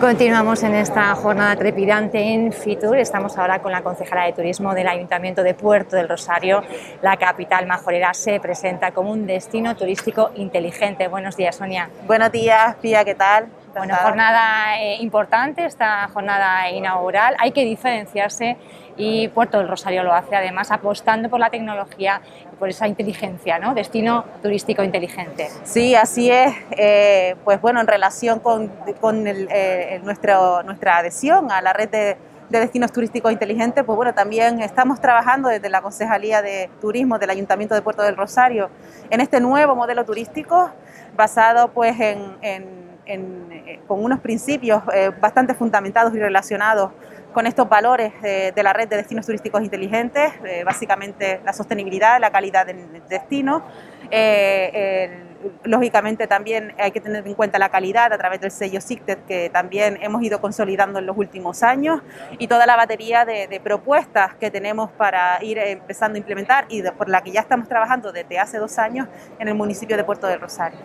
Continuamos en esta jornada trepidante en Fitur. Estamos ahora con la concejala de turismo del Ayuntamiento de Puerto del Rosario. La capital majorera se presenta como un destino turístico inteligente. Buenos días, Sonia. Buenos días, Pía, ¿qué tal? Bueno, jornada eh, importante, esta jornada inaugural. Hay que diferenciarse y Puerto del Rosario lo hace además apostando por la tecnología y por esa inteligencia, ¿no? Destino turístico inteligente. Sí, así es. Eh, pues bueno, en relación con, con eh, nuestra adhesión a la red de, de destinos turísticos inteligentes, pues bueno, también estamos trabajando desde la Concejalía de Turismo del Ayuntamiento de Puerto del Rosario en este nuevo modelo turístico basado pues en, eh, con unos principios bastante fundamentados y relacionados con estos valores de, la red de destinos turísticos inteligentes, eh, básicamente la sostenibilidad, la calidad del destino, eh, lógicamente también hay que tener en cuenta la calidad a través del sello SICTED que también hemos ido consolidando en los últimos años y toda la batería de, propuestas que tenemos para ir empezando a implementar y por la que ya estamos trabajando desde hace dos años en el municipio de Puerto del Rosario.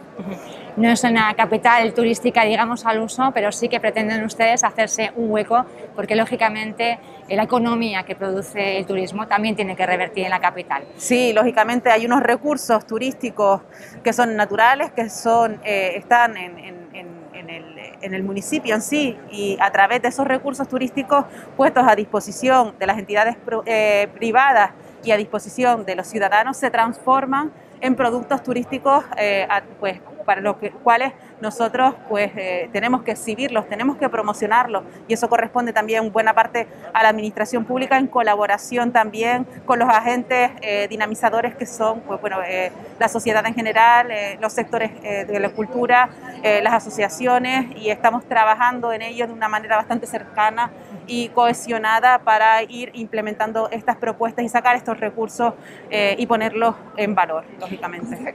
No es una capital turística, digamos, al uso, pero sí que pretenden ustedes hacerse un hueco porque lógicamente la economía que produce el turismo también tiene que revertir en la capital. Sí, lógicamente hay unos recursos turísticos que son naturales, que son, eh, están en, el, municipio en sí y a través de esos recursos turísticos puestos a disposición de las entidades eh, privadas y a disposición de los ciudadanos se transforman en productos turísticos eh, pues, para los cuales nosotros pues eh, tenemos que exhibirlos, tenemos que promocionarlos. Y eso corresponde también buena parte a la administración pública en colaboración también con los agentes eh, dinamizadores que son pues bueno eh, la sociedad en general, los sectores de la cultura, las asociaciones y estamos trabajando en ello de una manera bastante cercana y cohesionada para ir implementando estas propuestas y sacar estos recursos y ponerlos en valor,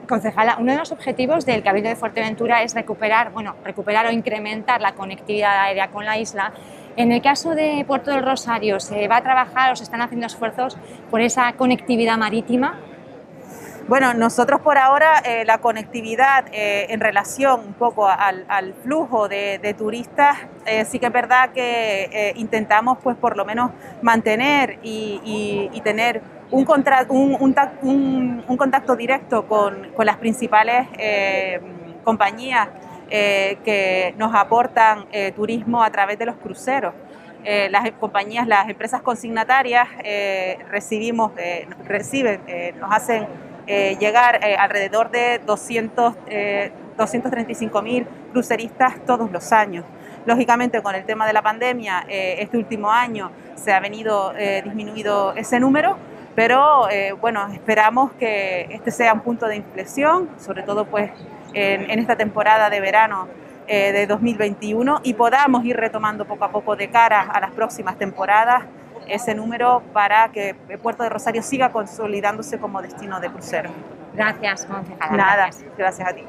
Concejala, uno de los objetivos del Cabildo de Fuerteventura es recuperar, bueno, recuperar o incrementar la conectividad aérea con la isla. En el caso de Puerto del Rosario, ¿se va a trabajar o se están haciendo esfuerzos por esa conectividad marítima? Bueno, nosotros por ahora eh, la conectividad eh, en relación un poco al, flujo de, turistas, eh, sí que es verdad que intentamos pues por lo menos mantener y, tener un, contacto directo con, las principales compañías eh, que nos aportan eh, turismo a través de los cruceros. Eh, las compañías, las empresas consignatarias recibimos, reciben, nos hacen llegar alrededor de 200, 235 mil cruceristas todos los años. Lógicamente, con el tema de la pandemia, este último año se ha venido disminuido ese número, pero bueno, esperamos que este sea un punto de inflexión, sobre todo pues en, esta temporada de verano eh, de 2021 y podamos ir retomando poco a poco de cara a las próximas temporadas ese número para que Puerto de Rosario siga consolidándose como destino de crucero. Gracias, concejala. Nada, gracias a ti.